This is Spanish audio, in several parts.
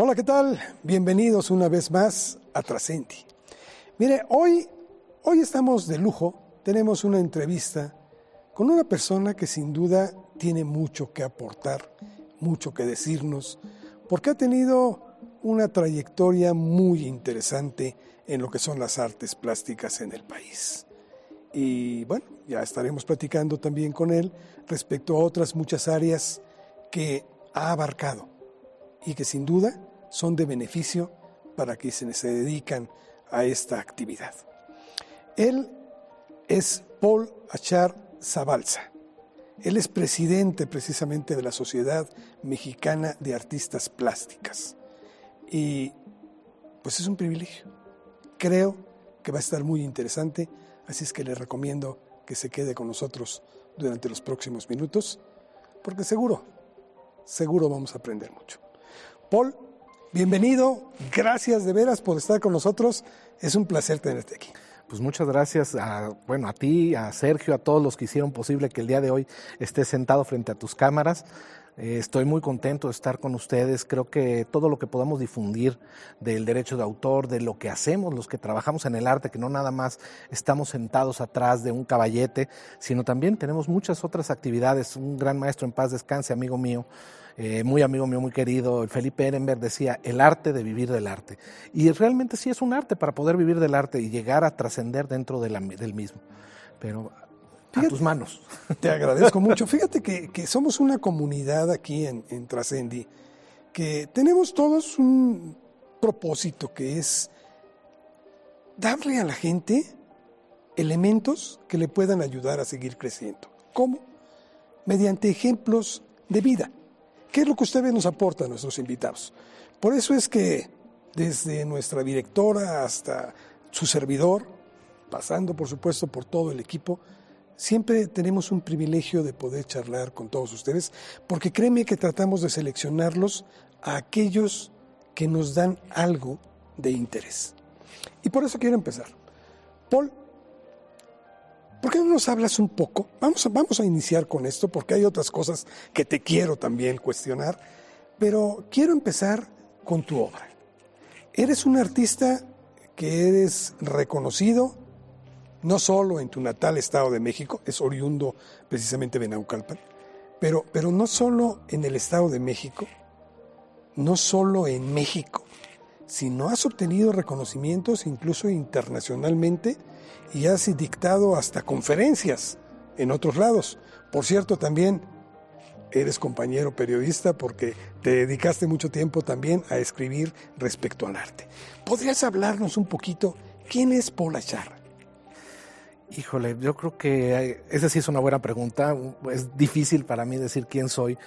Hola, ¿qué tal? Bienvenidos una vez más a Trascendi. Mire, hoy, hoy estamos de lujo, tenemos una entrevista con una persona que sin duda tiene mucho que aportar, mucho que decirnos, porque ha tenido una trayectoria muy interesante en lo que son las artes plásticas en el país. Y bueno, ya estaremos platicando también con él respecto a otras muchas áreas que ha abarcado y que sin duda son de beneficio para quienes se dedican a esta actividad. Él es Paul Achar Zabalza. Él es presidente precisamente de la Sociedad Mexicana de Artistas Plásticas. Y pues es un privilegio. Creo que va a estar muy interesante, así es que le recomiendo que se quede con nosotros durante los próximos minutos, porque seguro, seguro vamos a aprender mucho. Paul, bienvenido, gracias de veras por estar con nosotros, es un placer tenerte aquí. Pues muchas gracias a, bueno, a ti, a Sergio, a todos los que hicieron posible que el día de hoy esté sentado frente a tus cámaras. Eh, estoy muy contento de estar con ustedes. Creo que todo lo que podamos difundir del derecho de autor, de lo que hacemos, los que trabajamos en el arte, que no nada más estamos sentados atrás de un caballete, sino también tenemos muchas otras actividades. Un gran maestro en paz descanse, amigo mío, eh, muy amigo mío, muy querido, el Felipe Ehrenberg decía, el arte de vivir del arte. Y realmente sí es un arte para poder vivir del arte y llegar a trascender dentro del mismo. Pero a tus manos. Te agradezco mucho. Fíjate que, somos una comunidad aquí en, en Trascendi que tenemos todos un propósito que es darle a la gente elementos que le puedan ayudar a seguir creciendo. ¿Cómo? Mediante ejemplos de vida. ¿Qué es lo que ustedes nos aportan a nuestros invitados? Por eso es que desde nuestra directora hasta su servidor, pasando por supuesto por todo el equipo, Siempre tenemos un privilegio de poder charlar con todos ustedes, porque créeme que tratamos de seleccionarlos a aquellos que nos dan algo de interés. Y por eso quiero empezar. Paul, ¿por qué no nos hablas un poco? Vamos a, vamos a iniciar con esto, porque hay otras cosas que te quiero también cuestionar, pero quiero empezar con tu obra. Eres un artista que eres reconocido, no solo en tu natal Estado de México, es oriundo precisamente de Naucalpan, pero, pero no solo en el Estado de México, no solo en México, sino has obtenido reconocimientos incluso internacionalmente y has dictado hasta conferencias en otros lados. Por cierto, también eres compañero periodista porque te dedicaste mucho tiempo también a escribir respecto al arte. ¿Podrías hablarnos un poquito quién es Paul Achar? Híjole, yo creo que esa sí es una buena pregunta. Es difícil para mí decir quién soy,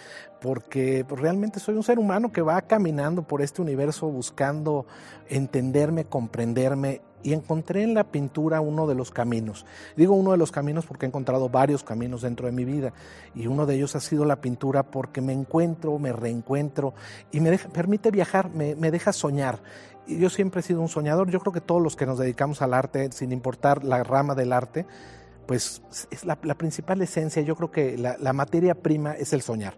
porque pues, realmente soy un ser humano que va caminando por este universo buscando entenderme, comprenderme y encontré en la pintura uno de los caminos. Digo uno de los caminos porque he encontrado varios caminos dentro de mi vida y uno de ellos ha sido la pintura porque me encuentro, me reencuentro y me permite viajar, me deja soñar yo siempre he sido un soñador. Yo creo que todos los que nos dedicamos al arte, sin importar la rama del arte, pues es la, principal esencia. Yo creo que la, materia prima es el soñar.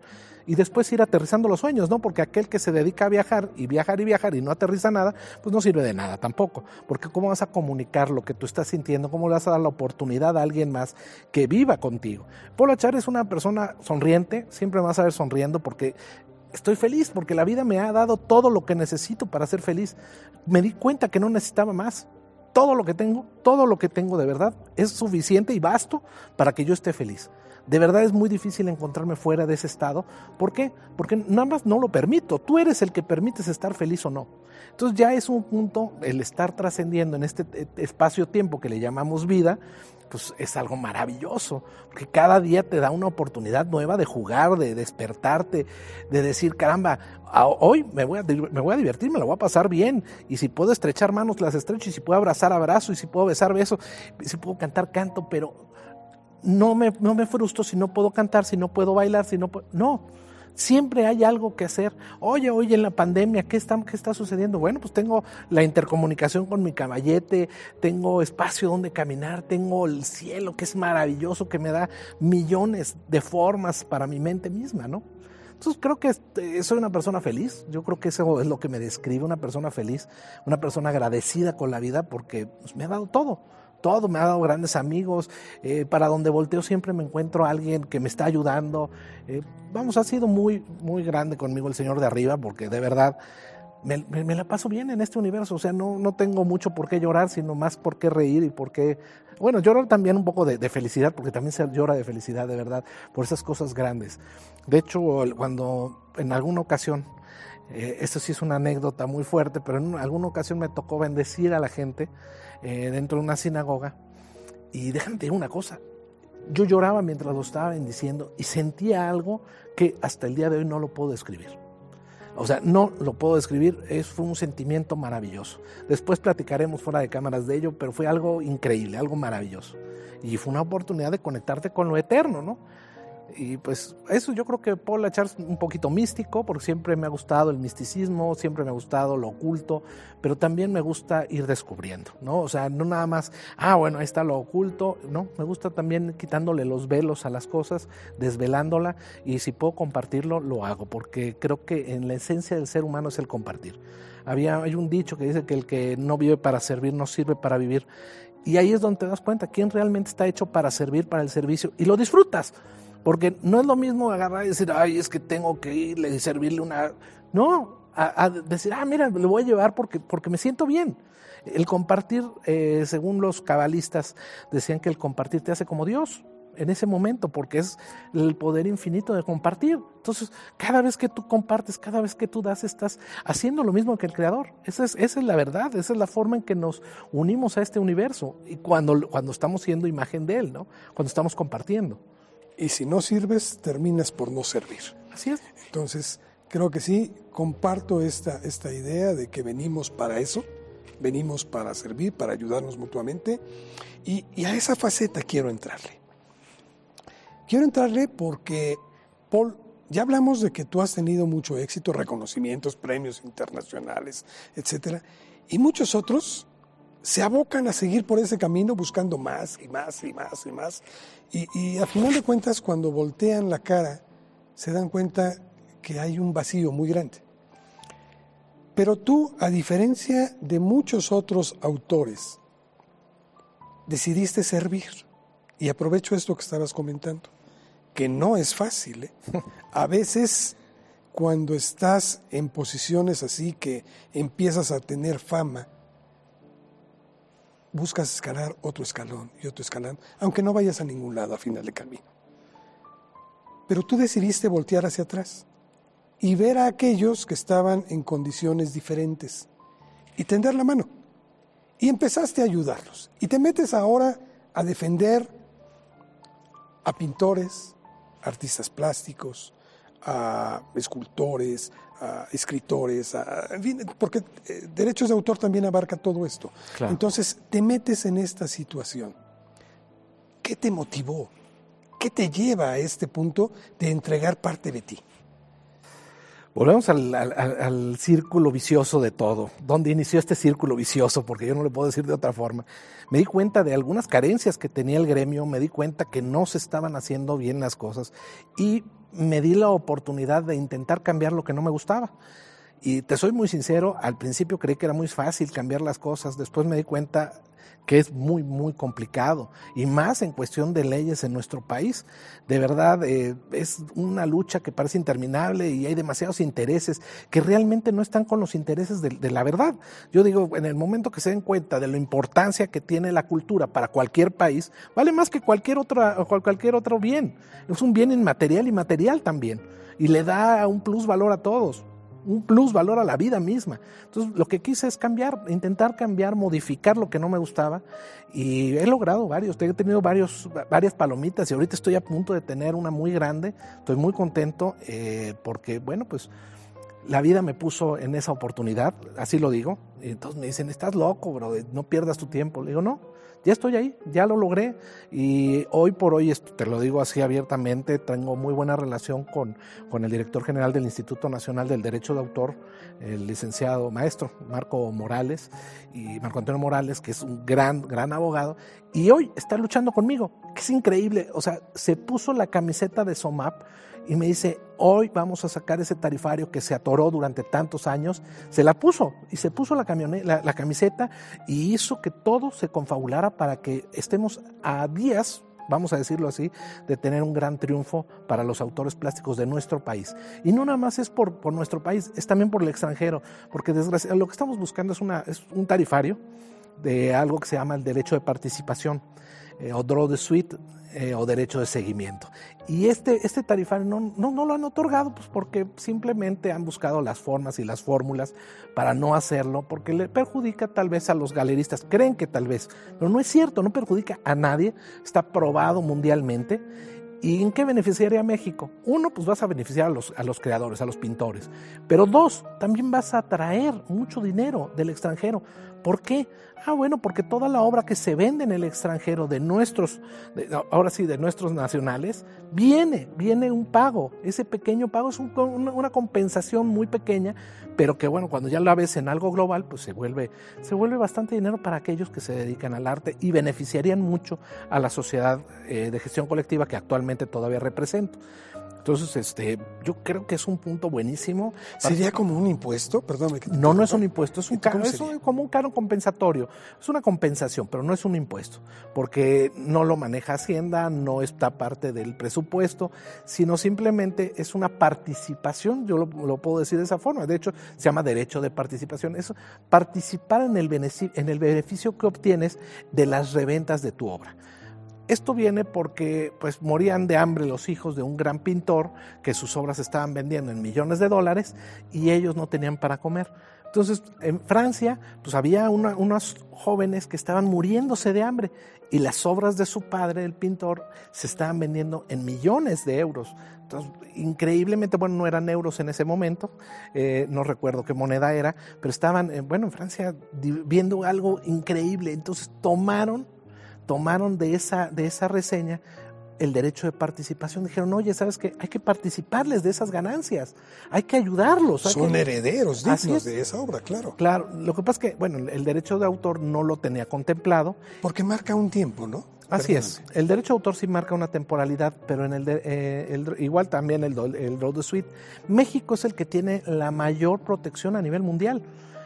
Y después ir aterrizando los sueños, ¿no? Porque aquel que se dedica a viajar y viajar y viajar y no aterriza nada, pues no sirve de nada tampoco. Porque ¿cómo vas a comunicar lo que tú estás sintiendo? ¿Cómo le vas a dar la oportunidad a alguien más que viva contigo? Polo Char es una persona sonriente, siempre vas a ver sonriendo porque estoy feliz porque la vida me ha dado todo lo que necesito para ser feliz. Me di cuenta que no necesitaba más. Todo lo que tengo, todo lo que tengo de verdad es suficiente y basto para que yo esté feliz. De verdad es muy difícil encontrarme fuera de ese estado. ¿Por qué? Porque nada más no lo permito. Tú eres el que permites estar feliz o no. Entonces ya es un punto el estar trascendiendo en este eh, espacio-tiempo que le llamamos vida, pues es algo maravilloso, porque cada día te da una oportunidad nueva de jugar, de despertarte, de decir, caramba, hoy me voy, a, me voy a divertir, me lo voy a pasar bien, y si puedo estrechar manos, las estrecho, y si puedo abrazar, abrazo, y si puedo besar, beso, y si puedo cantar, canto, pero no me, no me frustro si no puedo cantar, si no puedo bailar, si no puedo... No, Siempre hay algo que hacer. Oye, oye, en la pandemia, ¿qué está, ¿qué está sucediendo? Bueno, pues tengo la intercomunicación con mi caballete, tengo espacio donde caminar, tengo el cielo que es maravilloso, que me da millones de formas para mi mente misma, ¿no? Entonces creo que este, soy una persona feliz, yo creo que eso es lo que me describe, una persona feliz, una persona agradecida con la vida porque pues, me ha dado todo todo, me ha dado grandes amigos, eh, para donde volteo siempre me encuentro a alguien que me está ayudando. Eh, vamos, ha sido muy, muy grande conmigo el Señor de arriba, porque de verdad me, la paso bien en este universo, o sea, no, no tengo mucho por qué llorar, sino más por qué reír y por qué, bueno, llorar también un poco de, felicidad, porque también se llora de felicidad, de verdad, por esas cosas grandes. De hecho, cuando en alguna ocasión, eh, esto sí es una anécdota muy fuerte, pero en alguna ocasión me tocó bendecir a la gente eh, dentro de una sinagoga y déjame decir una cosa, yo lloraba mientras lo estaba bendiciendo y sentía algo que hasta el día de hoy no lo puedo describir. O sea, no lo puedo describir, es, fue un sentimiento maravilloso. Después platicaremos fuera de cámaras de ello, pero fue algo increíble, algo maravilloso. Y fue una oportunidad de conectarte con lo eterno, ¿no? Y pues eso yo creo que Paul echar es un poquito místico, porque siempre me ha gustado el misticismo, siempre me ha gustado lo oculto, pero también me gusta ir descubriendo, ¿no? O sea, no nada más, ah, bueno, ahí está lo oculto, no, me gusta también quitándole los velos a las cosas, desvelándola, y si puedo compartirlo, lo hago, porque creo que en la esencia del ser humano es el compartir. Había, hay un dicho que dice que el que no vive para servir no sirve para vivir. Y ahí es donde te das cuenta quién realmente está hecho para servir, para el servicio, y lo disfrutas. Porque no es lo mismo agarrar y decir, ay, es que tengo que irle y servirle una. No, a, decir, ah, mira, le voy a llevar porque, porque me siento bien. El compartir, eh, según los cabalistas, decían que el compartir te hace como Dios en ese momento, porque es el poder infinito de compartir. Entonces, cada vez que tú compartes, cada vez que tú das, estás haciendo lo mismo que el Creador. Esa es, esa es la verdad, esa es la forma en que nos unimos a este universo y cuando, cuando estamos siendo imagen de Él, ¿no? Cuando estamos compartiendo y si no sirves, terminas por no servir. Así es. Entonces, creo que sí, comparto esta, esta idea de que venimos para eso, venimos para servir, para ayudarnos mutuamente, y, y a esa faceta quiero entrarle. Quiero entrarle porque, Paul, ya hablamos de que tú has tenido mucho éxito, reconocimientos, premios internacionales, etcétera, y muchos otros se abocan a seguir por ese camino buscando más y más y más y más. Y, a final de cuentas, cuando voltean la cara, se dan cuenta que hay un vacío muy grande. Pero tú, a diferencia de muchos otros autores, decidiste servir. Y aprovecho esto que estabas comentando, que no es fácil. ¿eh? A veces, cuando estás en posiciones así que empiezas a tener fama, buscas escalar otro escalón y otro escalón, aunque no vayas a ningún lado a final de camino. Pero tú decidiste voltear hacia atrás y ver a aquellos que estaban en condiciones diferentes y tender la mano. Y empezaste a ayudarlos. Y te metes ahora a defender a pintores, artistas plásticos, a escultores, a escritores, porque eh, derechos de autor también abarca todo esto. Entonces, te metes en esta situación. ¿Qué te motivó? ¿Qué te lleva a este punto de entregar parte de ti? Volvemos al, círculo vicioso de todo. ¿Dónde inició este círculo vicioso? Porque yo no le puedo decir de otra forma. Me di cuenta de algunas carencias que tenía el gremio, me di cuenta que no se estaban haciendo bien las cosas y me di la oportunidad de intentar cambiar lo que no me gustaba. Y te soy muy sincero, al principio creí que era muy fácil cambiar las cosas, después me di cuenta que es muy, muy complicado, y más en cuestión de leyes en nuestro país. De verdad, eh, es una lucha que parece interminable y hay demasiados intereses que realmente no están con los intereses de, la verdad. Yo digo, en el momento que se den cuenta de la importancia que tiene la cultura para cualquier país, vale más que cualquier, otra, cualquier otro bien. Es un bien inmaterial y material también, y le da un plus valor a todos un plus valor a la vida misma. Entonces, lo que quise es cambiar, intentar cambiar, modificar lo que no me gustaba y he logrado varios, he tenido varios, varias palomitas y ahorita estoy a punto de tener una muy grande, estoy muy contento eh, porque, bueno, pues la vida me puso en esa oportunidad, así lo digo, y entonces me dicen, estás loco, bro, no pierdas tu tiempo. Le digo, no, ya estoy ahí, ya lo logré. Y hoy por hoy, te lo digo así abiertamente, tengo muy buena relación con, con el director general del Instituto Nacional del Derecho de Autor, el licenciado maestro Marco Morales y Marco Antonio Morales, que es un gran, gran abogado, y hoy está luchando conmigo, que es increíble, o sea, se puso la camiseta de SOMAP y me dice, hoy vamos a sacar ese tarifario que se atoró durante tantos años, se la puso y se puso la, la, camiseta y hizo que todo se confabulara para que estemos a días vamos a decirlo así, de tener un gran triunfo para los autores plásticos de nuestro país. Y no nada más es por, por nuestro país, es también por el extranjero, porque desgraciadamente lo que estamos buscando es, una, es un tarifario de algo que se llama el derecho de participación eh, o draw the suite eh, o derecho de seguimiento. Y este, este tarifario no, no, no, lo han otorgado pues porque simplemente han buscado las formas y las fórmulas para no hacerlo, porque le perjudica tal vez a los galeristas, creen que tal vez, pero no es cierto, no perjudica a nadie, está probado mundialmente. ¿Y en qué beneficiaría a México? Uno, pues vas a beneficiar a los, a los creadores, a los pintores. Pero dos, también vas a atraer mucho dinero del extranjero. ¿Por qué? Ah, bueno, porque toda la obra que se vende en el extranjero de nuestros, ahora sí, de nuestros nacionales, viene, viene un pago. Ese pequeño pago es una, compensación muy pequeña, pero que bueno, cuando ya la ves en algo global, pues se vuelve, se vuelve bastante dinero para aquellos que se dedican al arte y beneficiarían mucho a la sociedad eh, de gestión colectiva que actualmente todavía represento. Entonces, este, yo creo que es un punto buenísimo. ¿Sería como un impuesto? Perdón. No, no es un impuesto, es, un es como un caro compensatorio. Es una compensación, pero no es un impuesto, porque no lo maneja Hacienda, no está parte del presupuesto, sino simplemente es una participación, yo lo, lo puedo decir de esa forma. De hecho, se llama derecho de participación. Es participar en el, en el beneficio que obtienes de las reventas de tu obra. Esto viene porque pues morían de hambre los hijos de un gran pintor que sus obras estaban vendiendo en millones de dólares y ellos no tenían para comer. Entonces, en Francia, pues había unos jóvenes que estaban muriéndose de hambre y las obras de su padre, el pintor, se estaban vendiendo en millones de euros. Entonces, increíblemente, bueno, no eran euros en ese momento, eh, no recuerdo qué moneda era, pero estaban, eh, bueno, en Francia viendo algo increíble. Entonces, tomaron tomaron de esa, de esa reseña el derecho de participación. Dijeron, oye, ¿sabes qué? Hay que participarles de esas ganancias, hay que ayudarlos. Son herederos dignos de esa obra, claro. Claro, lo que pasa es que, bueno, el derecho de autor no lo tenía contemplado. Porque marca un tiempo, ¿no? Así es. El derecho de autor sí marca una temporalidad, pero en el, eh, igual también el, el Road de Suite. México es el que tiene la mayor protección a nivel mundial.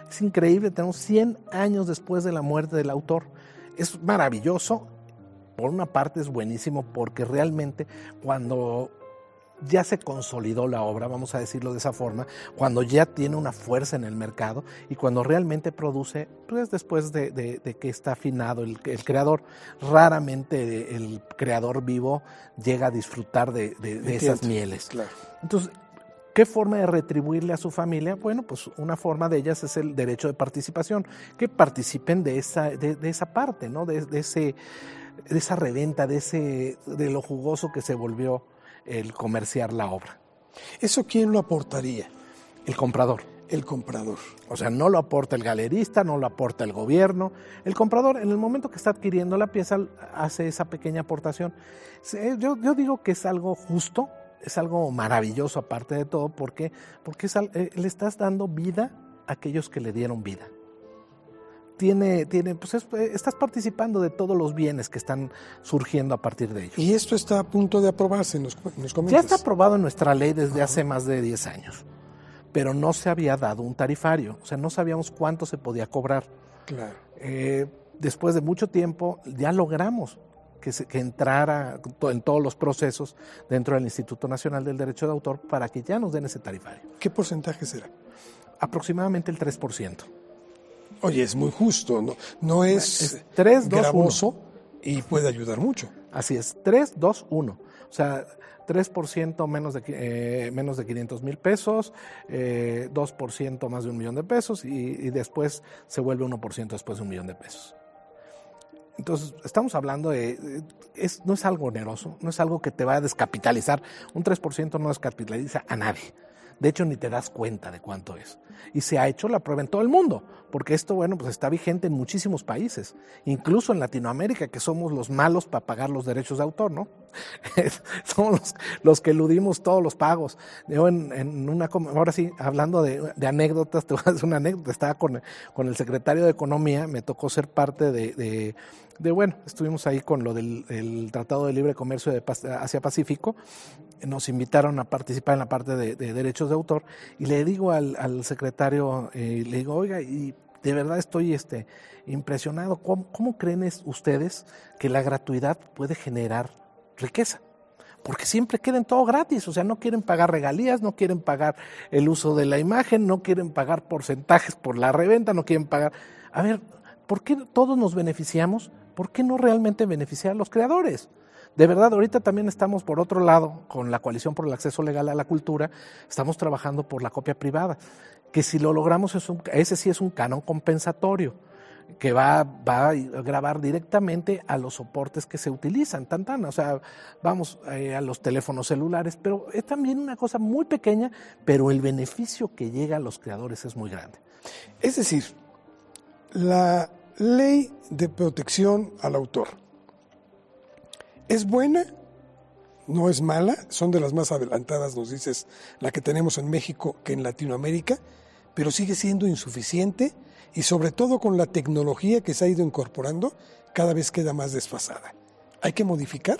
Es increíble, tenemos 100 años después de la muerte del autor es maravilloso. Por una parte es buenísimo porque realmente cuando ya se consolidó la obra, vamos a decirlo de esa forma, cuando ya tiene una fuerza en el mercado y cuando realmente produce, pues después de, que está afinado el, creador, raramente el creador vivo llega a disfrutar de, esas mieles. Entonces, ¿Qué forma de retribuirle a su familia? Bueno, pues una forma de ellas es el derecho de participación, que participen de esa, de, esa parte, ¿no? De, ese, de esa reventa, de, ese, de lo jugoso que se volvió el comerciar la obra. ¿Eso quién lo aportaría? El comprador. El comprador. O sea, no lo aporta el galerista, no lo aporta el gobierno. El comprador, en el momento que está adquiriendo la pieza, hace esa pequeña aportación. Yo, yo digo que es algo justo, es algo maravilloso aparte de todo, porque, porque eh, le estás dando vida a aquellos que le dieron vida. Tiene, tiene, pues eh, estás participando de todos los bienes que están surgiendo a partir de ello. Y esto está a punto de aprobarse, nos, nos Ya está aprobado en nuestra ley desde hace más de 10 años, pero no se había dado un tarifario, o sea, no sabíamos cuánto se podía cobrar. Claro. Eh, después de mucho tiempo ya logramos que, que, entrara en todos los procesos dentro del Instituto Nacional del Derecho de Autor para que ya nos den ese tarifario. ¿Qué porcentaje será? Aproximadamente el 3%. Oye, es muy justo, no, no es, es 3, 2, gravoso y puede ayudar mucho. Así es, 3, 2, 1. O sea, 3% menos de, eh, menos de 500 mil pesos, eh, 2% más de un millón de pesos y, y después se vuelve 1% después de un millón de pesos. Entonces, estamos hablando de, es, no es algo oneroso, no es algo que te va a descapitalizar. Un 3% no descapitaliza a nadie. De hecho, ni te das cuenta de cuánto es. Y se ha hecho la prueba en todo el mundo, porque esto, bueno, pues está vigente en muchísimos países, incluso en Latinoamérica, que somos los malos para pagar los derechos de autor, ¿no? somos los, que eludimos todos los pagos. Yo en, una, ahora sí, hablando de, anécdotas, te voy a hacer una anécdota. Estaba con, el secretario de Economía, me tocó ser parte de, de, bueno, estuvimos ahí con lo del Tratado de Libre Comercio de Asia-Pacífico. Nos invitaron a participar en la parte de, derechos de autor y le digo al, secretario, eh, le digo, oiga, y de verdad estoy este, impresionado. ¿Cómo, creen ustedes que la gratuidad puede generar riqueza? Porque siempre quieren todo gratis, o sea, no quieren pagar regalías, no quieren pagar el uso de la imagen, no quieren pagar porcentajes por la reventa, no quieren pagar... A ver, ¿por qué todos nos beneficiamos? ¿Por qué no realmente beneficiar a los creadores? De verdad, ahorita también estamos por otro lado, con la coalición por el acceso legal a la cultura, estamos trabajando por la copia privada, que si lo logramos, es ese sí es un canon compensatorio que va, va, a grabar directamente a los soportes que se utilizan, tan o sea, vamos eh, a los teléfonos celulares, pero es también una cosa muy pequeña, pero el beneficio que llega a los creadores es muy grande. Es decir, la ley de protección al autor es buena, no es mala, son de las más adelantadas, nos dices, la que tenemos en México que en Latinoamérica, pero sigue siendo insuficiente y sobre todo con la tecnología que se ha ido incorporando, cada vez queda más desfasada. ¿Hay que modificar?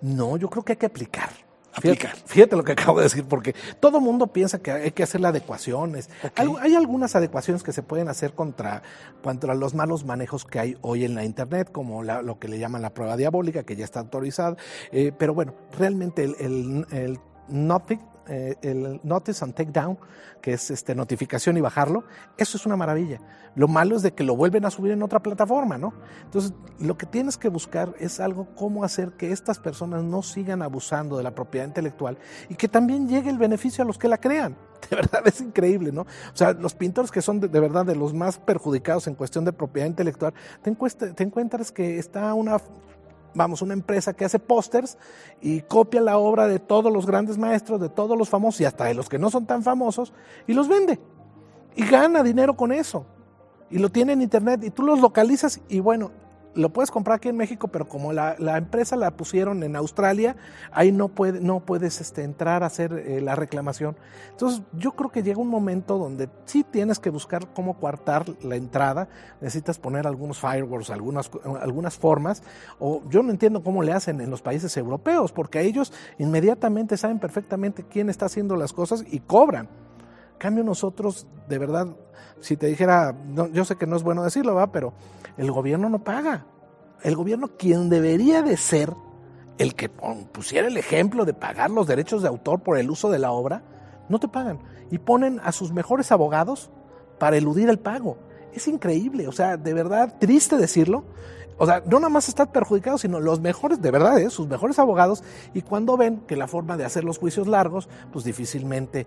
No, yo creo que hay que aplicar. Aplicar. Fíjate, lo que acabo de decir, porque todo mundo piensa que hay que hacer adecuaciones. Hay, algunas adecuaciones que se pueden hacer contra, contra los malos manejos que hay hoy en la Internet, como lo que le llaman la prueba diabólica, que ya está autorizada. Eh, pero bueno, realmente el, el, el Nothing eh, el Notice and Take Down, que es este, notificación y bajarlo, eso es una maravilla. Lo malo es de que lo vuelven a subir en otra plataforma, ¿no? Entonces, lo que tienes que buscar es algo, cómo hacer que estas personas no sigan abusando de la propiedad intelectual y que también llegue el beneficio a los que la crean. De verdad es increíble, ¿no? O sea, los pintores que son de, verdad de los más perjudicados en cuestión de propiedad intelectual, te, te encuentras que está una vamos, una empresa que hace pósters y copia la obra de todos los grandes maestros, de todos los famosos y hasta de los que no son tan famosos y los vende. Y gana dinero con eso. Y lo tiene en internet y tú los localizas y bueno, lo puedes comprar aquí en México, pero como la, empresa la pusieron en Australia, ahí no, puede, no puedes este, entrar a hacer eh, la reclamación. Entonces, yo creo que llega un momento donde sí tienes que buscar cómo coartar la entrada, necesitas poner algunos firewalls, algunas, algunas formas, o yo no entiendo cómo le hacen en los países europeos, porque ellos inmediatamente saben perfectamente quién está haciendo las cosas y cobran. Cambio nosotros, de verdad, si te dijera, yo sé que no es bueno decirlo, va, pero el gobierno no paga. El gobierno, quien debería de ser el que pusiera el ejemplo de pagar los derechos de autor por el uso de la obra, no te pagan. Y ponen a sus mejores abogados para eludir el pago. Es increíble, o sea, de verdad, triste decirlo. O sea, no nada más están perjudicados, sino los mejores, de verdad, ¿eh? sus mejores abogados. Y cuando ven que la forma de hacer los juicios largos, pues difícilmente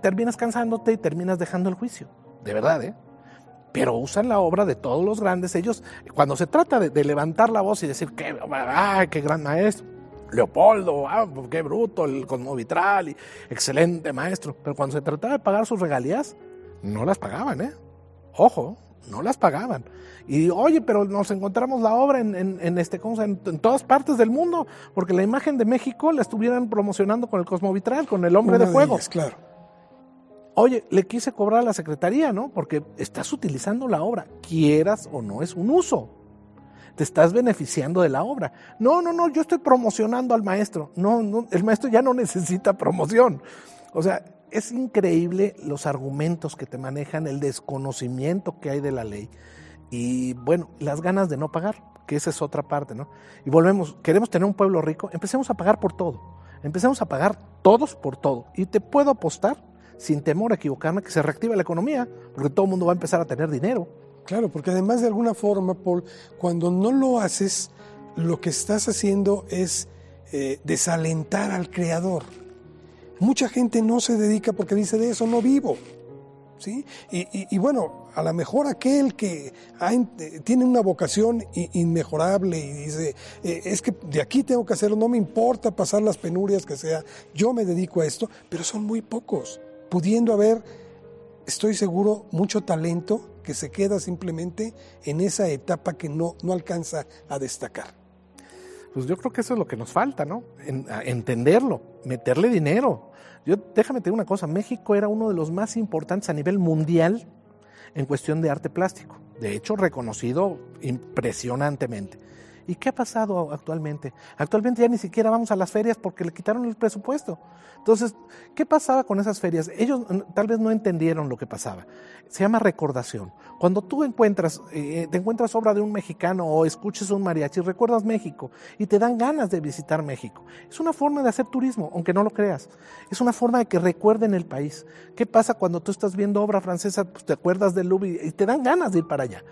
terminas cansándote y terminas dejando el juicio de verdad, ¿eh? Pero usan la obra de todos los grandes. Ellos, cuando se trata de, levantar la voz y decir, qué, ay, qué gran maestro, Leopoldo, ah, qué bruto, el Cosmovitral, y excelente maestro. Pero cuando se trataba de pagar sus regalías, no las pagaban, ¿eh? Ojo, no las pagaban. Y oye, pero nos encontramos la obra en, este, en, todas partes del mundo, porque la imagen de México la estuvieran promocionando con el Cosmovitral, con el hombre de fuego. claro. Oye, le quise cobrar a la secretaría, ¿no? Porque estás utilizando la obra, quieras o no, es un uso. Te estás beneficiando de la obra. No, no, no, yo estoy promocionando al maestro. No, no, el maestro ya no necesita promoción. O sea, es increíble los argumentos que te manejan, el desconocimiento que hay de la ley y, bueno, las ganas de no pagar, que esa es otra parte, ¿no? Y volvemos, queremos tener un pueblo rico, empecemos a pagar por todo. Empecemos a pagar todos por todo. Y te puedo apostar sin temor a equivocarme, que se reactive la economía, porque todo el mundo va a empezar a tener dinero. Claro, porque además de alguna forma, Paul, cuando no lo haces, lo que estás haciendo es eh, desalentar al creador. Mucha gente no se dedica porque dice de eso no vivo. ¿sí? Y, bueno, a lo mejor aquel que tiene una vocación inmejorable y dice, eh, es que de aquí tengo que hacerlo, no me importa pasar las penurias que sea, yo me dedico a esto, pero son muy pocos pudiendo haber, estoy seguro, mucho talento que se queda simplemente en esa etapa que no, no alcanza a destacar. Pues yo creo que eso es lo que nos falta, ¿no? entenderlo, meterle dinero. Yo déjame decir una cosa, México era uno de los más importantes a nivel mundial en cuestión de arte plástico. De hecho, reconocido impresionantemente. ¿Y qué ha pasado actualmente? Actualmente ya ni siquiera vamos a las ferias porque le quitaron el presupuesto. Entonces, ¿qué pasaba con esas ferias? Ellos tal vez no entendieron lo que pasaba. Se llama recordación. Cuando tú encuentras, eh, te encuentras obra de un mexicano o escuches un mariachi, recuerdas México y te dan ganas de visitar México. Es una forma de hacer turismo, aunque no lo creas. Es una forma de que recuerden el país. ¿Qué pasa cuando tú estás viendo obra francesa? Pues te acuerdas del Louvre y te dan ganas de ir para allá.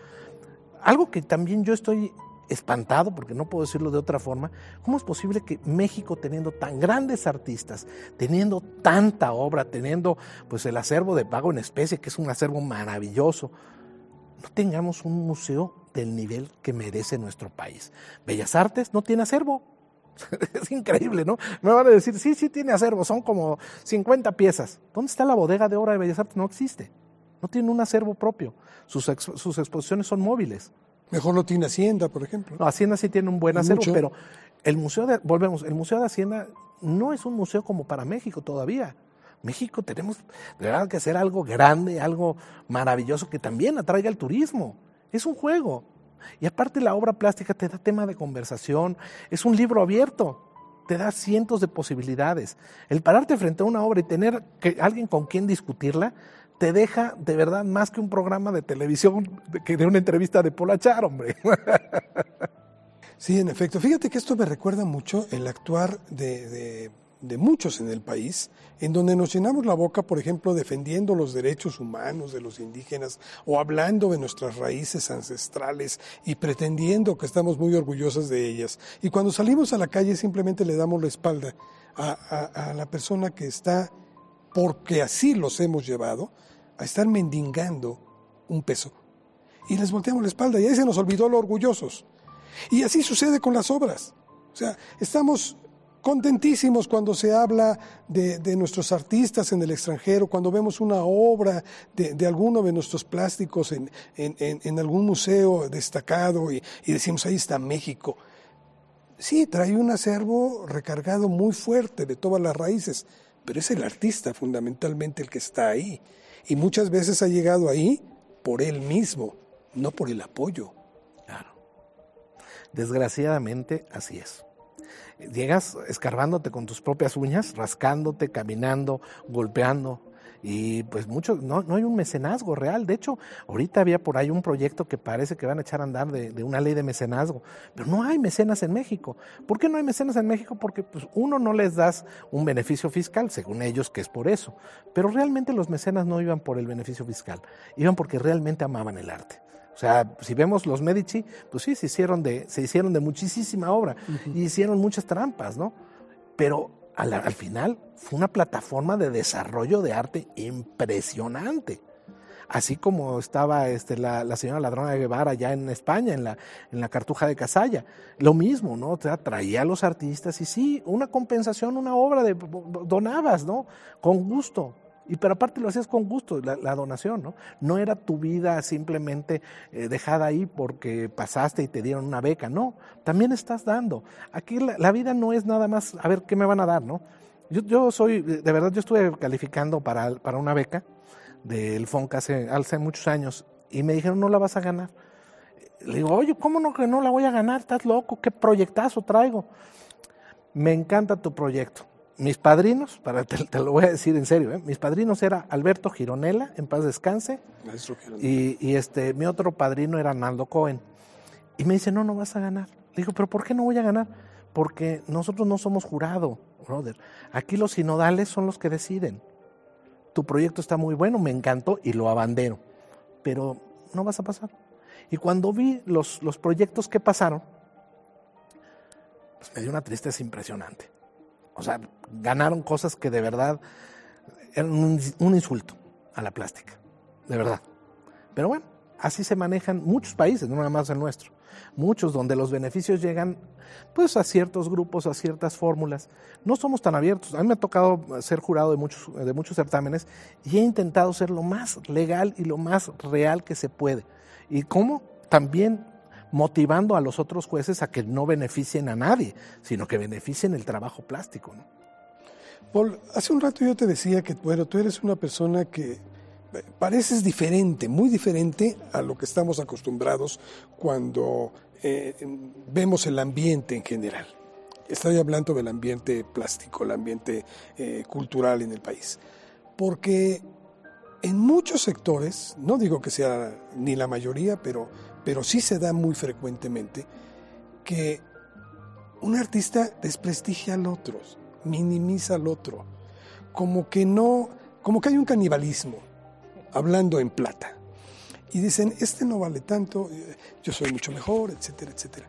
Algo que también yo estoy espantado, porque no puedo decirlo de otra forma, ¿cómo es posible que México, teniendo tan grandes artistas, teniendo tanta obra, teniendo pues el acervo de pago en especie, que es un acervo maravilloso, no tengamos un museo del nivel que merece nuestro país? Bellas Artes no tiene acervo. es increíble, ¿no? Me van a decir, sí, sí tiene acervo, son como 50 piezas. ¿Dónde está la bodega de obra de Bellas Artes? No existe. No tiene un acervo propio. Sus, sus exposiciones son móviles. Mejor no tiene Hacienda, por ejemplo. No, Hacienda sí tiene un buen acervo, pero el Museo de, volvemos, el Museo de Hacienda no es un museo como para México todavía. México tenemos de verdad que hacer algo grande, algo maravilloso que también atraiga el turismo. Es un juego. Y aparte la obra plástica te da tema de conversación, es un libro abierto, te da cientos de posibilidades. El pararte frente a una obra y tener que, alguien con quien discutirla, te deja de verdad más que un programa de televisión que de una entrevista de Polachar, hombre. Sí, en efecto. Fíjate que esto me recuerda mucho el actuar de, muchos en el país, en donde nos llenamos la boca, por ejemplo, defendiendo los derechos humanos de los indígenas o hablando de nuestras raíces ancestrales y pretendiendo que estamos muy orgullosos de ellas. Y cuando salimos a la calle simplemente le damos la espalda a la persona que está, porque así los hemos llevado, a estar mendigando un peso. Y les volteamos la espalda y ahí se nos olvidó lo orgullosos. Y así sucede con las obras. O sea, estamos contentísimos cuando se habla de, nuestros artistas en el extranjero, cuando vemos una obra de, alguno de nuestros plásticos en, en, algún museo destacado y, y, decimos, ahí está México. Sí, trae un acervo recargado muy fuerte de todas las raíces, pero es el artista fundamentalmente el que está ahí. Y muchas veces ha llegado ahí por él mismo, no por el apoyo. Claro. Desgraciadamente así es. Llegas escarbándote con tus propias uñas, rascándote, caminando, golpeando, y pues mucho, no, no hay un mecenazgo real. De hecho, ahorita había por ahí un proyecto que parece que van a echar a andar de, una ley de mecenazgo, pero no hay mecenas en México. ¿Por qué no hay mecenas en México? Porque pues, uno no les das un beneficio fiscal, según ellos, que es por eso. Pero realmente los mecenas no iban por el beneficio fiscal, iban porque realmente amaban el arte. O sea, si vemos los Medici, pues sí, se hicieron de, se hicieron de muchísima obra y hicieron muchas trampas, ¿no? Pero al, final fue una plataforma de desarrollo de arte impresionante así como estaba este, la, señora ladrona de Guevara ya en España, en la, en la cartuja de Casalla. Lo mismo, ¿no? Traía a los artistas y sí, una compensación, una obra de donabas, ¿no? Con gusto. Y pero aparte lo hacías con gusto, la, donación, ¿no? No era tu vida simplemente eh, dejada ahí porque pasaste y te dieron una beca, no, también estás dando. Aquí la, vida no es nada más, a ver, ¿qué me van a dar, no? Yo, yo soy, de verdad, yo estuve calificando para, para una beca del FONCA hace, hace muchos años y me dijeron, no la vas a ganar. Le digo, oye, ¿cómo no que no la voy a ganar? ¿Estás loco? ¿Qué proyectazo traigo? Me encanta tu proyecto mis padrinos, para te, lo voy a decir en serio, ¿eh? mis padrinos era Alberto Gironella, en paz descanse, y, y, este, mi otro padrino era Naldo Cohen. Y me dice, no, no vas a ganar. Le digo, pero ¿por qué no voy a ganar? Porque nosotros no somos jurado, brother. Aquí los sinodales son los que deciden. Tu proyecto está muy bueno, me encantó y lo abandero, pero no vas a pasar. Y cuando vi los, los proyectos que pasaron, pues me dio una tristeza impresionante o sea, ganaron cosas que de verdad eran un, insulto a la plástica, de verdad. Pero bueno, así se manejan muchos países, no nada más el nuestro. Muchos donde los beneficios llegan pues a ciertos grupos, a ciertas fórmulas. No somos tan abiertos. A mí me ha tocado ser jurado de muchos, de muchos certámenes y he intentado ser lo más legal y lo más real que se puede. ¿Y cómo? También motivando a los otros jueces a que no beneficien a nadie, sino que beneficien el trabajo plástico. Paul, hace un rato yo te decía que bueno, tú eres una persona que pareces diferente, muy diferente a lo que estamos acostumbrados cuando eh, vemos el ambiente en general. Estoy hablando del ambiente plástico, el ambiente eh, cultural en el país. Porque en muchos sectores, no digo que sea ni la mayoría, pero, pero sí se da muy frecuentemente que un artista desprestigia al otro, minimiza al otro, como que no, como que hay un canibalismo, hablando en plata. Y dicen, este no vale tanto, eh, yo soy mucho mejor, etcétera, etcétera.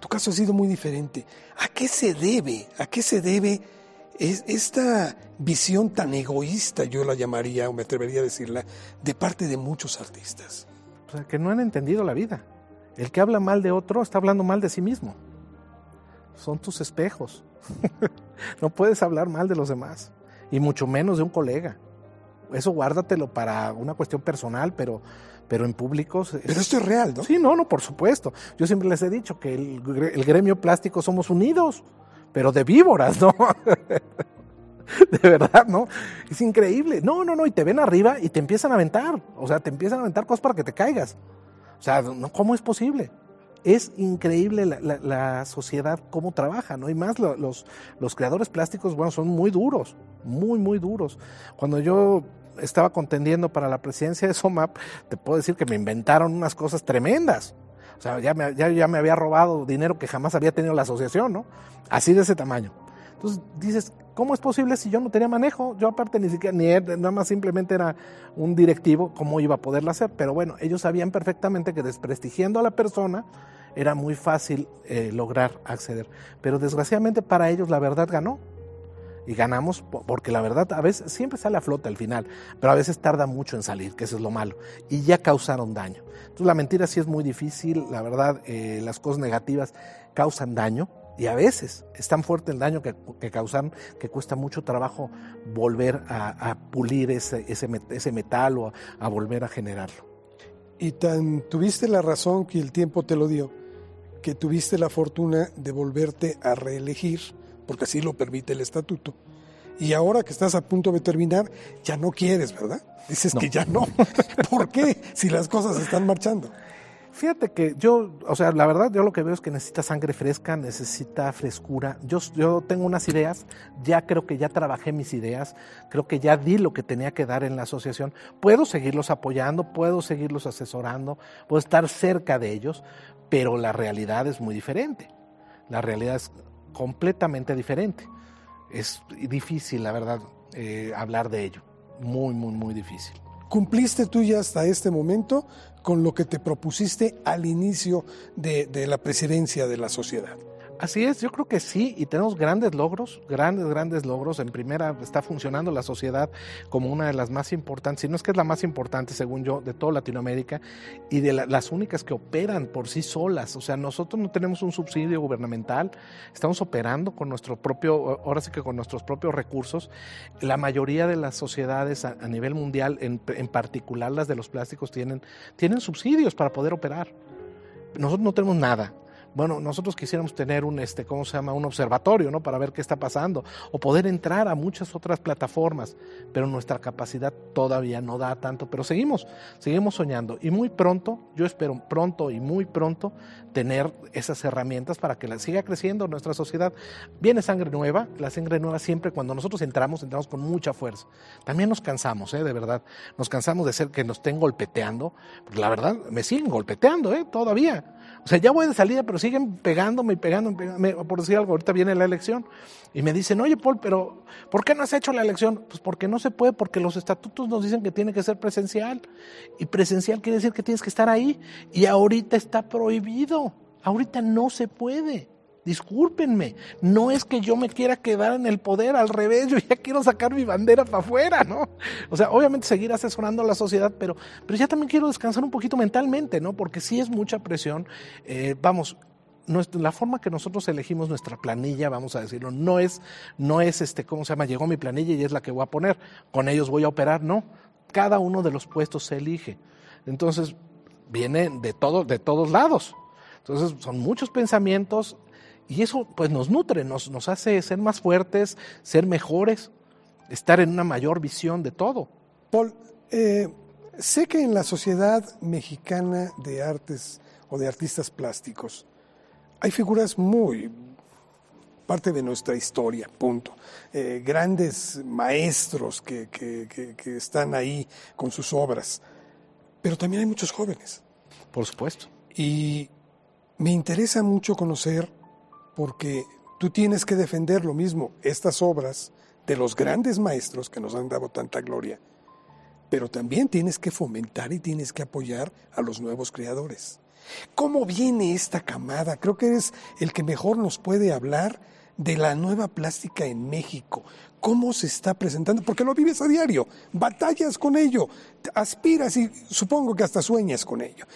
Tu caso ha sido muy diferente. ¿A qué se debe? ¿A qué se debe esta visión tan egoísta, yo la llamaría, o me atrevería a decirla, de parte de muchos artistas? O sea, que no han entendido la vida. El que habla mal de otro está hablando mal de sí mismo. Son tus espejos. no puedes hablar mal de los demás, y mucho menos de un colega. Eso guárdatelo para una cuestión personal, pero pero en públicos... Pero esto es real, ¿no? Sí, no, no, por supuesto. Yo siempre les he dicho que el, el gremio plástico somos unidos, pero de víboras, ¿no? de verdad, ¿no? Es increíble. No, no, no, y te ven arriba y te empiezan a aventar. O sea, te empiezan a aventar cosas para que te caigas. O sea, ¿cómo es posible? Es increíble la, sociedad, cómo trabaja, ¿no? Y más los, los creadores plásticos, bueno, son muy duros, muy, muy duros. Cuando yo estaba contendiendo para la presidencia de SOMAP, te puedo decir que me inventaron unas cosas tremendas. O sea, ya me, ya, me había robado dinero que jamás había tenido la asociación, ¿no? Así de ese tamaño. Entonces dices, ¿cómo es posible si yo no tenía manejo? Yo aparte ni siquiera, ni nada más simplemente era un directivo, ¿cómo iba a poderlo hacer? Pero bueno, ellos sabían perfectamente que desprestigiando a la persona era muy fácil eh, lograr acceder. Pero desgraciadamente para ellos la verdad ganó y ganamos porque la verdad a veces siempre sale a flote al final, pero a veces tarda mucho en salir, que eso es lo malo, y ya causaron daño. Entonces la mentira sí es muy difícil, la verdad eh, las cosas negativas causan daño y a veces es tan fuerte el daño que, que causan que cuesta mucho trabajo volver a, pulir ese, ese, ese, metal o a, a volver a generarlo. Y tan tuviste la razón que el tiempo te lo dio, que tuviste la fortuna de volverte a reelegir porque así lo permite el estatuto. Y ahora que estás a punto de terminar, ya no quieres, ¿verdad? Dices que ya no. ¿Por qué? Si las cosas están marchando. Fíjate que yo, o sea, la verdad, yo lo que veo es que necesita sangre fresca, necesita frescura. Yo, yo tengo unas ideas, ya creo que ya trabajé mis ideas, creo que ya di lo que tenía que dar en la asociación. Puedo seguirlos apoyando, puedo seguirlos asesorando, puedo estar cerca de ellos, pero la realidad es muy diferente. La realidad es completamente diferente. Es difícil, la verdad, eh, hablar de ello. Muy, muy, muy difícil. ¿Cumpliste tú ya hasta este momento con lo que te propusiste al inicio de la presidencia de la sociedad? Así es, yo creo que sí, y tenemos grandes logros, grandes, grandes logros. En primera, está funcionando la sociedad como una de las más importantes, si no es que es la más importante, según yo, de toda Latinoamérica, y de las únicas que operan por sí solas. O sea, nosotros no tenemos un subsidio gubernamental, estamos operando con nuestro propio, ahora sí que con nuestros propios recursos. La mayoría de las sociedades a, nivel mundial, en, en particular las de los plásticos, tienen, tienen subsidios para poder operar. Nosotros no tenemos nada bueno, nosotros quisiéramos tener un, este, ¿cómo se llama? Un observatorio, ¿no? Para ver qué está pasando, o poder entrar a muchas otras plataformas, pero nuestra capacidad todavía no da tanto, pero seguimos, seguimos soñando, y muy pronto, yo espero pronto y muy pronto, tener esas herramientas para que la, siga creciendo nuestra sociedad. Viene sangre nueva, la sangre nueva siempre cuando nosotros entramos, entramos con mucha fuerza. También nos cansamos, ¿eh? De verdad, nos cansamos de ser que nos estén golpeteando, porque la verdad me siguen golpeteando, ¿eh? Todavía. O sea, ya voy de salida, pero siguen pegándome y pegándome, por decir algo, ahorita viene la elección. Y me dicen, oye Paul, pero ¿por qué no has hecho la elección? Pues porque no se puede, porque los estatutos nos dicen que tiene que ser presencial. Y presencial quiere decir que tienes que estar ahí. Y ahorita está prohibido. Ahorita no se puede. Discúlpenme, no es que yo me quiera quedar en el poder, al revés, yo ya quiero sacar mi bandera para afuera, ¿no? O sea, obviamente seguir asesorando a la sociedad, pero, pero ya también quiero descansar un poquito mentalmente, ¿no? Porque sí es mucha presión. Eh, vamos, la forma que nosotros elegimos nuestra planilla, vamos a decirlo, no es, no es este, ¿cómo se llama? Llegó mi planilla y es la que voy a poner, con ellos voy a operar, no. Cada uno de los puestos se elige. Entonces, viene de, todo, de todos lados Entonces son muchos pensamientos y eso pues nos nutre, nos, nos hace ser más fuertes, ser mejores, estar en una mayor visión de todo. Paul, eh, sé que en la Sociedad Mexicana de Artes o de Artistas Plásticos hay figuras muy parte de nuestra historia, punto. Eh, grandes maestros que, que están ahí con sus obras, pero también hay muchos jóvenes. Por supuesto. Y me interesa mucho conocer, porque tú tienes que defender lo mismo, estas obras de los grandes maestros que nos han dado tanta gloria, pero también tienes que fomentar y tienes que apoyar a los nuevos creadores. ¿Cómo viene esta camada? Creo que eres el que mejor nos puede hablar de la nueva plástica en México. ¿Cómo se está presentando? Porque lo vives a diario, batallas con ello, aspiras y supongo que hasta sueñas con ello.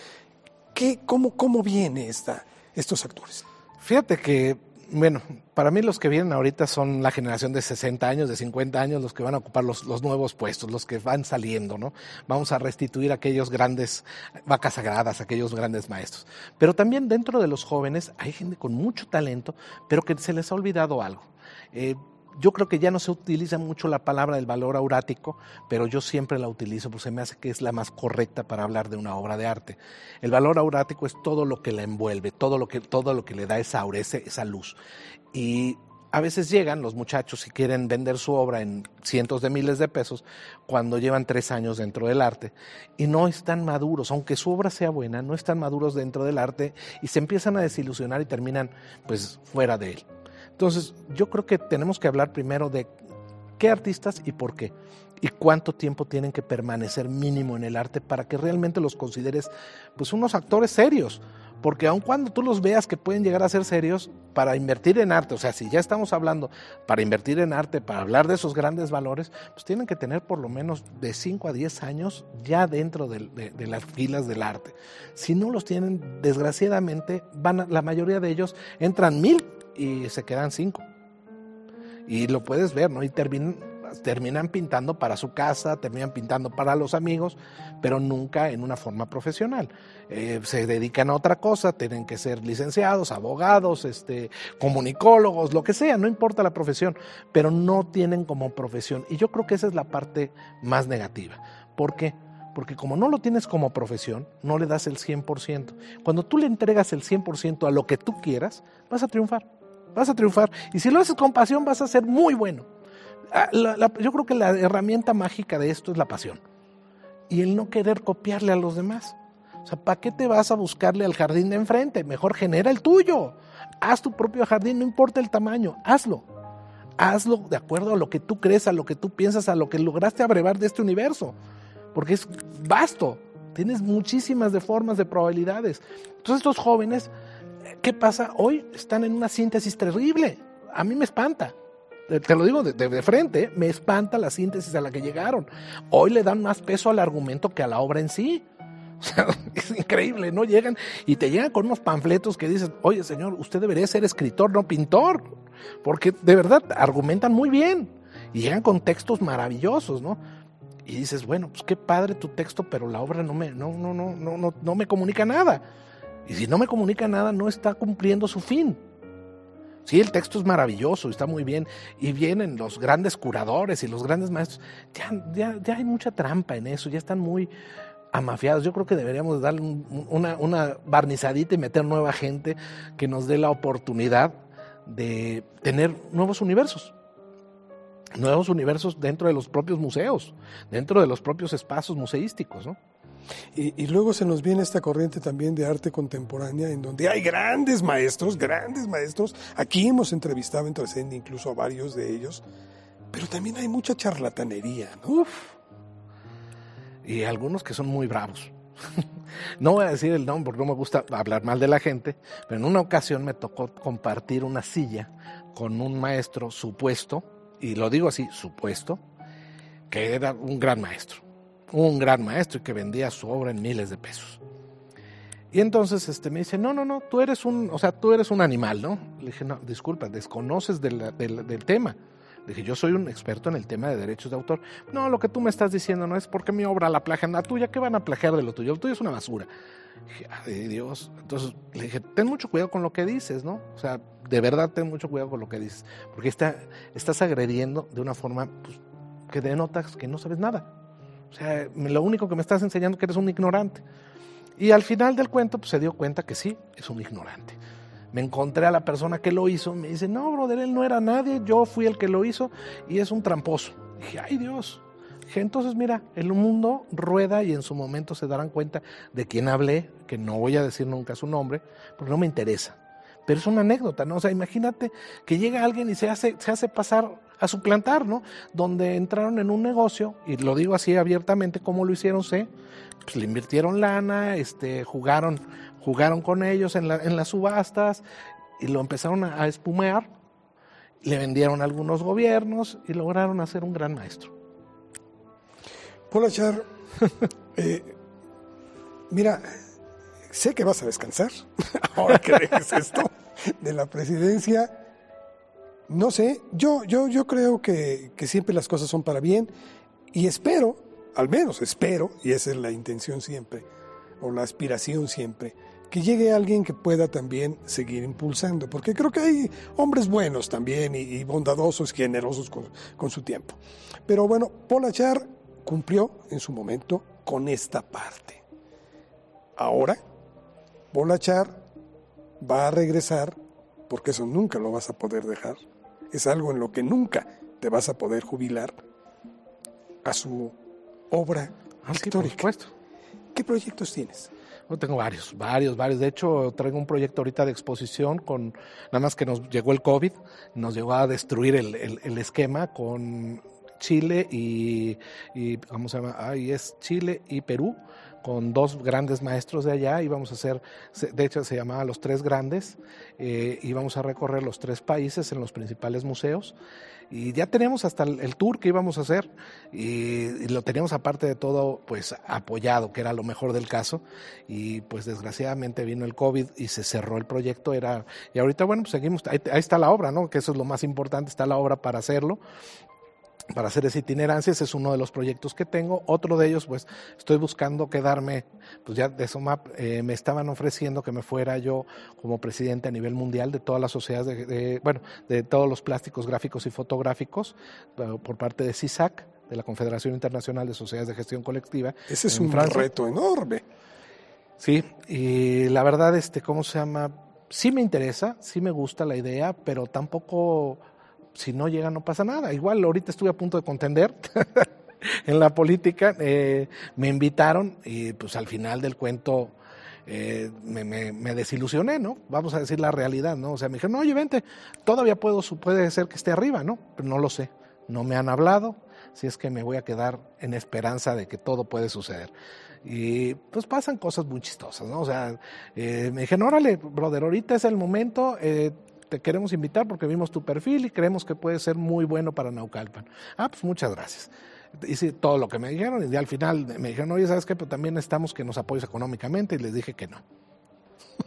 ¿Qué, cómo, ¿Cómo viene esta, estos actores? Fíjate que bueno, para mí los que vienen ahorita son la generación de 60 años, de 50 años, los que van a ocupar los, nuevos puestos, los que van saliendo, ¿no? Vamos a restituir aquellos grandes vacas sagradas, aquellos grandes maestros. Pero también dentro de los jóvenes hay gente con mucho talento, pero que se les ha olvidado algo. Eh, yo creo que ya no se utiliza mucho la palabra del valor aurático, pero yo siempre la utilizo porque se me hace que es la más correcta para hablar de una obra de arte. El valor aurático es todo lo que la envuelve, todo lo que, todo lo que le da esa aura, esa luz. Y a veces llegan los muchachos y quieren vender su obra en cientos de miles de pesos cuando llevan tres años dentro del arte y no están maduros, aunque su obra sea buena, no están maduros dentro del arte y se empiezan a desilusionar y terminan pues fuera de él. Entonces, yo creo que tenemos que hablar primero de qué artistas y por qué. Y cuánto tiempo tienen que permanecer mínimo en el arte para que realmente los consideres pues unos actores serios. Porque aun cuando tú los veas que pueden llegar a ser serios, para invertir en arte, o sea, si ya estamos hablando para invertir en arte, para hablar de esos grandes valores, pues tienen que tener por lo menos de 5 a 10 años ya dentro de, de, las filas del arte. Si no los tienen, desgraciadamente, van la mayoría de ellos entran mil y se quedan cinco. Y lo puedes ver, ¿no? Y terminan, terminan pintando para su casa, terminan pintando para los amigos, pero nunca en una forma profesional. Eh, se dedican a otra cosa, tienen que ser licenciados, abogados, este, comunicólogos, lo que sea, no importa la profesión, pero no tienen como profesión. Y yo creo que esa es la parte más negativa. ¿Por qué? Porque como no lo tienes como profesión, no le das el 100%. Cuando tú le entregas el 100% a lo que tú quieras, vas a triunfar vas a triunfar. Y si lo haces con pasión, vas a ser muy bueno. Ah, yo creo que la herramienta mágica de esto es la pasión. Y el no querer copiarle a los demás. O sea, ¿para qué te vas a buscarle al jardín de enfrente? Mejor genera el tuyo. Haz tu propio jardín, no importa el tamaño, hazlo. Hazlo de acuerdo a lo que tú crees, a lo que tú piensas, a lo que lograste abrevar de este universo. Porque es vasto. Tienes muchísimas de formas, de probabilidades. Entonces estos jóvenes ¿Qué pasa? Hoy están en una síntesis terrible. A mí me espanta. Te lo digo de, frente, me espanta la síntesis a la que llegaron. Hoy le dan más peso al argumento que a la obra en sí. O sea, es increíble, ¿no? Llegan y te llegan con unos panfletos que dicen, oye señor, usted debería ser escritor, no pintor. Porque de verdad argumentan muy bien. Y llegan con textos maravillosos, ¿no? Y dices, bueno, pues qué padre tu texto, pero la obra no me, no, no, no, no, no, no me comunica nada. Y si no me comunica nada, no está cumpliendo su fin. Sí, el texto es maravilloso, está muy bien, y vienen los grandes curadores y los grandes maestros. Ya, ya, hay mucha trampa en eso, ya están muy amafiados. Yo creo que deberíamos darle una, una barnizadita y meter nueva gente que nos dé la oportunidad de tener nuevos universos nuevos universos dentro de los propios museos, dentro de los propios espacios museísticos, ¿no? Y, luego se nos viene esta corriente también de arte contemporánea en donde hay grandes maestros, grandes maestros. Aquí hemos entrevistado en Trascendi incluso a varios de ellos, pero también hay mucha charlatanería, ¿no? Y algunos que son muy bravos. no voy a decir el nombre porque no me gusta hablar mal de la gente, pero en una ocasión me tocó compartir una silla con un maestro supuesto, y lo digo así, supuesto, que era un gran maestro un gran maestro y que vendía su obra en miles de pesos. Y entonces este, me dice, no, no, no, tú eres un, o sea, tú eres un animal, ¿no? Le dije, no, disculpa, desconoces del, del, tema. Le dije, yo soy un experto en el tema de derechos de autor. No, lo que tú me estás diciendo no es porque mi obra la plagian la tuya, ¿qué van a plagiar de lo tuyo? Lo tuyo es una basura. Dije, ay Dios. Entonces le dije, ten mucho cuidado con lo que dices, ¿no? O sea, de verdad ten mucho cuidado con lo que dices, porque está, estás agrediendo de una forma pues, que denotas que no sabes nada. O sea, lo único que me estás enseñando es que eres un ignorante. Y al final del cuento pues, se dio cuenta que sí, es un ignorante. Me encontré a la persona que lo hizo, me dice, no, brother, él no era nadie, yo fui el que lo hizo y es un tramposo. Dije, ay Dios. Dije, entonces mira, el mundo rueda y en su momento se darán cuenta de quién hablé, que no voy a decir nunca su nombre, porque no me interesa. Pero es una anécdota, ¿no? O sea, imagínate que llega alguien y se hace, se hace pasar a suplantar, ¿no? Donde entraron en un negocio, y lo digo así abiertamente, ¿cómo lo hicieron? Sé, pues le invirtieron lana, este, jugaron, jugaron con ellos en, la, en las subastas y lo empezaron a, a espumear, le vendieron a algunos gobiernos y lograron hacer un gran maestro. Polachar, eh, mira, sé que vas a descansar ahora que dejes esto de la presidencia. No sé, yo, yo, yo creo que, que siempre las cosas son para bien y espero, al menos espero, y esa es la intención siempre, o la aspiración siempre, que llegue alguien que pueda también seguir impulsando, porque creo que hay hombres buenos también y, y bondadosos, generosos con, con, su tiempo. Pero bueno, Polachar cumplió en su momento con esta parte. Ahora, Polachar va a regresar, porque eso nunca lo vas a poder dejar, es algo en lo que nunca te vas a poder jubilar, a su obra Ah, histórica. ¿Qué proyectos tienes? Yo tengo varios, varios, varios. De hecho, traigo un proyecto ahorita de exposición con, nada más que nos llegó el COVID, nos llegó a destruir el, el, el esquema con Chile y, y, ¿cómo se llama? Ahí es Chile y Perú, con dos grandes maestros de allá. Íbamos a hacer, de hecho se llamaba Los Tres Grandes, eh, íbamos a recorrer los tres países en los principales museos. Y ya teníamos hasta el, tour que íbamos a hacer y, y, lo teníamos aparte de todo pues apoyado, que era lo mejor del caso. Y pues desgraciadamente vino el COVID y se cerró el proyecto. Era, y ahorita bueno, pues seguimos, ahí, ahí está la obra, ¿no? Que eso es lo más importante, está la obra para hacerlo para hacer esa itinerancia, ese es uno de los proyectos que tengo. Otro de ellos, pues estoy buscando quedarme, pues ya de SOMAP eh, me estaban ofreciendo que me fuera yo como presidente a nivel mundial de todas las sociedades, de, de, bueno, de todos los plásticos gráficos y fotográficos uh, por parte de CISAC, de la Confederación Internacional de Sociedades de Gestión Colectiva. Ese es un Francia. reto enorme. Sí, y la verdad, este, ¿cómo se llama? Sí me interesa, sí me gusta la idea, pero tampoco si no llega no pasa nada. Igual ahorita estuve a punto de contender en la política, eh, me invitaron y pues al final del cuento eh, me, desilusioné, ¿no? Vamos a decir la realidad, ¿no? O sea, me dijeron, no, oye, vente, todavía puedo, puede ser que esté arriba, ¿no? Pero no lo sé, no me han hablado, si es que me voy a quedar en esperanza de que todo puede suceder. Y pues pasan cosas muy chistosas, ¿no? O sea, eh, me dijeron, órale, brother, ahorita es el momento, te queremos invitar porque vimos tu perfil y creemos que puede ser muy bueno para Naucalpan. Ah, pues muchas gracias. Hice todo lo que me dijeron y al final me dijeron, oye, ¿sabes qué? Pero también necesitamos que nos apoyes económicamente y les dije que no.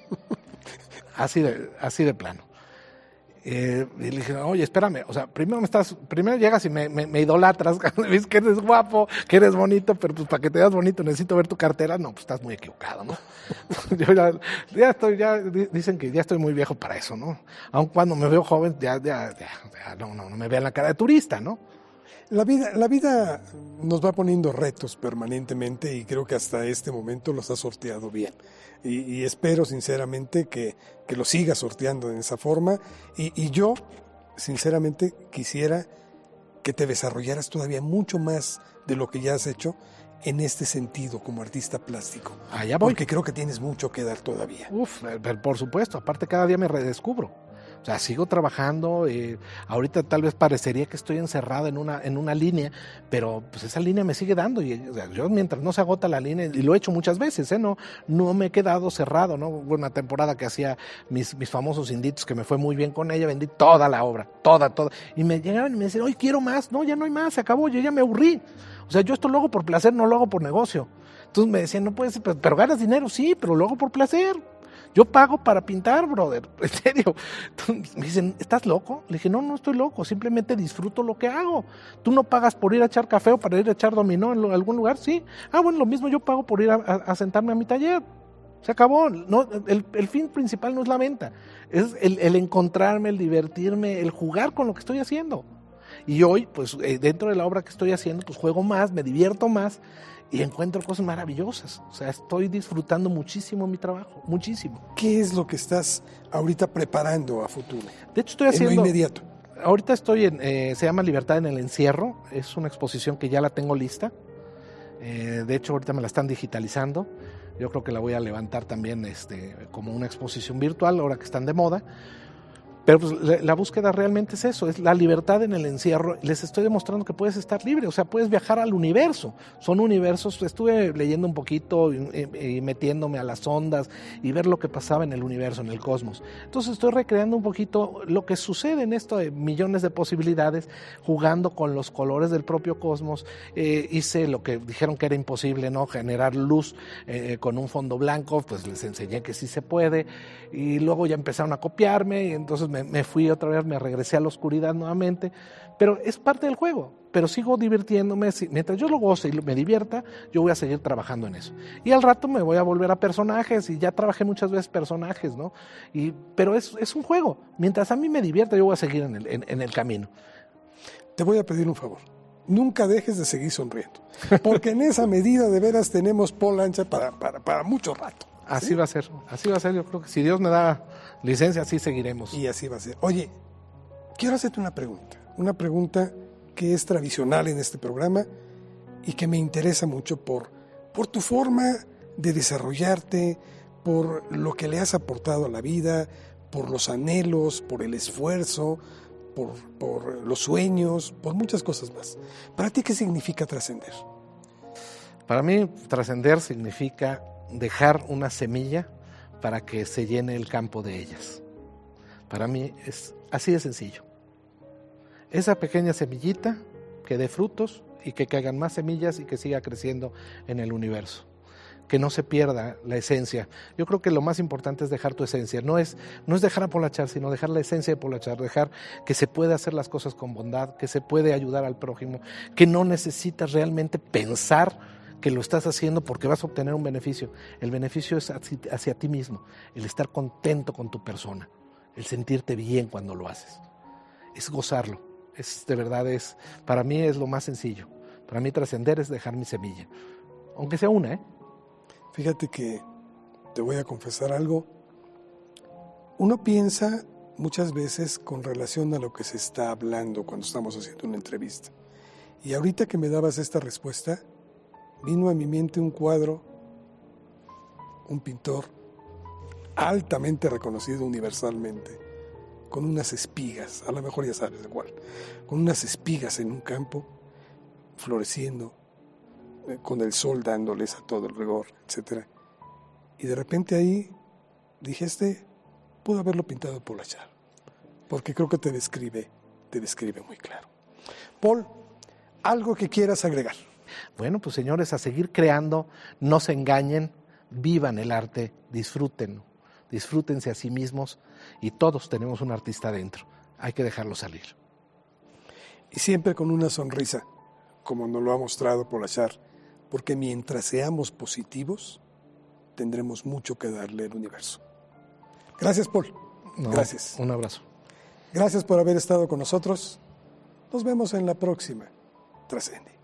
así, de, así de plano. Eh, y le dije, oye, espérame, o sea, primero me estás, primero llegas y me, me, me idolatras, que eres guapo, que eres bonito, pero pues para que te veas bonito necesito ver tu cartera, no, pues estás muy equivocado, ¿no? Yo ya, estoy, ya dicen que ya estoy muy viejo para eso, ¿no? Aun cuando me veo joven, ya, ya, ya, ya no, no, no me vean la cara de turista, ¿no? La vida, la vida nos va poniendo retos permanentemente y creo que hasta este momento los ha sorteado bien. Y espero sinceramente que, que, lo siga sorteando de esa forma. Y, y, yo, sinceramente, quisiera que te desarrollaras todavía mucho más de lo que ya has hecho en este sentido como artista plástico. Allá voy. Porque creo que tienes mucho que dar todavía. Uf, por supuesto. Aparte, cada día me redescubro. O sea, sigo trabajando. Eh, ahorita tal vez parecería que estoy encerrado en una, en una línea, pero pues esa línea me sigue dando. Y yo mientras no se agota la línea, y lo he hecho muchas veces, ¿eh? no, no me he quedado cerrado. ¿no? Hubo una temporada que hacía mis, mis famosos inditos, que me fue muy bien con ella, vendí toda la obra, toda, toda. Y me llegaban y me decían, hoy quiero más. No, ya no hay más, se acabó, yo ya me aburrí. O sea, yo esto lo hago por placer, no lo hago por negocio. Entonces me decían, no puedes, pero, pero ganas dinero, sí, pero lo hago por placer. Yo pago para pintar, brother, en serio. Me dicen, ¿estás loco? Le dije, no, no estoy loco, simplemente disfruto lo que hago. Tú no pagas por ir a echar café o para ir a echar dominó en algún lugar, sí. Ah, bueno, lo mismo yo pago por ir a, sentarme a mi taller. Se acabó. No, el, fin principal no es la venta, es el, el, encontrarme, el divertirme, el jugar con lo que estoy haciendo. Y hoy, pues eh, dentro de la obra que estoy haciendo, pues juego más, me divierto más y encuentro cosas maravillosas. O sea, estoy disfrutando muchísimo mi trabajo, muchísimo. ¿Qué es lo que estás ahorita preparando a futuro? De hecho, estoy haciendo... En lo inmediato. Ahorita estoy en, eh, se llama Libertad en el Encierro, es una exposición que ya la tengo lista. Eh, de hecho, ahorita me la están digitalizando. Yo creo que la voy a levantar también este, como una exposición virtual, ahora que están de moda. Pero pues, la búsqueda realmente es eso, es la libertad en el encierro. Les estoy demostrando que puedes estar libre, o sea, puedes viajar al universo. Son universos, estuve leyendo un poquito y, metiéndome a las ondas y ver lo que pasaba en el universo, en el cosmos. Entonces estoy recreando un poquito lo que sucede en esto de millones de posibilidades, jugando con los colores del propio cosmos. Eh, hice lo que dijeron que era imposible, ¿no? Generar luz eh, con un fondo blanco, pues les enseñé que sí se puede. Y luego ya empezaron a copiarme y entonces me, fui otra vez, me regresé a la oscuridad nuevamente, pero es parte del juego, pero sigo divirtiéndome, mientras yo lo goce y me divierta, yo voy a seguir trabajando en eso. Y al rato me voy a volver a personajes y ya trabajé muchas veces personajes, ¿no? Y, pero es, es un juego, mientras a mí me divierta, yo voy a seguir en el, en, el camino. Te voy a pedir un favor. Nunca dejes de seguir sonriendo, porque en esa medida de veras tenemos polancha para, para, para mucho rato. Así ¿sí? va a ser, así va a ser, yo creo que si Dios me da licencia, así seguiremos. Y así va a ser. Oye, quiero hacerte una pregunta, una pregunta que es tradicional en este programa y que me interesa mucho por, por tu forma de desarrollarte, por lo que le has aportado a la vida, por los anhelos, por el esfuerzo, por, por los sueños, por muchas cosas más. ¿Para ti qué significa trascender? Para mí, trascender significa dejar una semilla para que se llene el campo de ellas. Para mí es así de sencillo. Esa pequeña semillita que dé frutos y que caigan más semillas y que siga creciendo en el universo. Que no se pierda la esencia. Yo creo que lo más importante es dejar tu esencia. No es, no es dejar a Polachar, sino dejar la esencia de Polachar. Dejar que se puede hacer las cosas con bondad, que se puede ayudar al prójimo, que no necesitas realmente pensar que lo estás haciendo porque vas a obtener un beneficio. El beneficio es hacia, hacia, ti mismo, el estar contento con tu persona, el sentirte bien cuando lo haces. Es gozarlo. Es de verdad es para mí es lo más sencillo. Para mí trascender es dejar mi semilla, aunque sea una, ¿eh? Fíjate que te voy a confesar algo. Uno piensa muchas veces con relación a lo que se está hablando cuando estamos haciendo una entrevista. Y ahorita que me dabas esta respuesta, vino a mi mente un cuadro, un pintor altamente reconocido universalmente, con unas espigas, a lo mejor ya sabes de cuál, con unas espigas en un campo, floreciendo, eh, con el sol dándoles a todo el rigor, etc. Y de repente ahí dije, este pudo haberlo pintado por la char, porque creo que te describe, te describe muy claro. Paul, algo que quieras agregar. Bueno, pues señores, a seguir creando, no se engañen, vivan el arte, disfruten, disfrútense a sí mismos y todos tenemos un artista dentro. Hay que dejarlo salir. Y siempre con una sonrisa, como nos lo ha mostrado Polachar, porque mientras seamos positivos, tendremos mucho que darle al universo. Gracias, Paul. No, Gracias. Un abrazo. Gracias por haber estado con nosotros. Nos vemos en la próxima. Trascendi.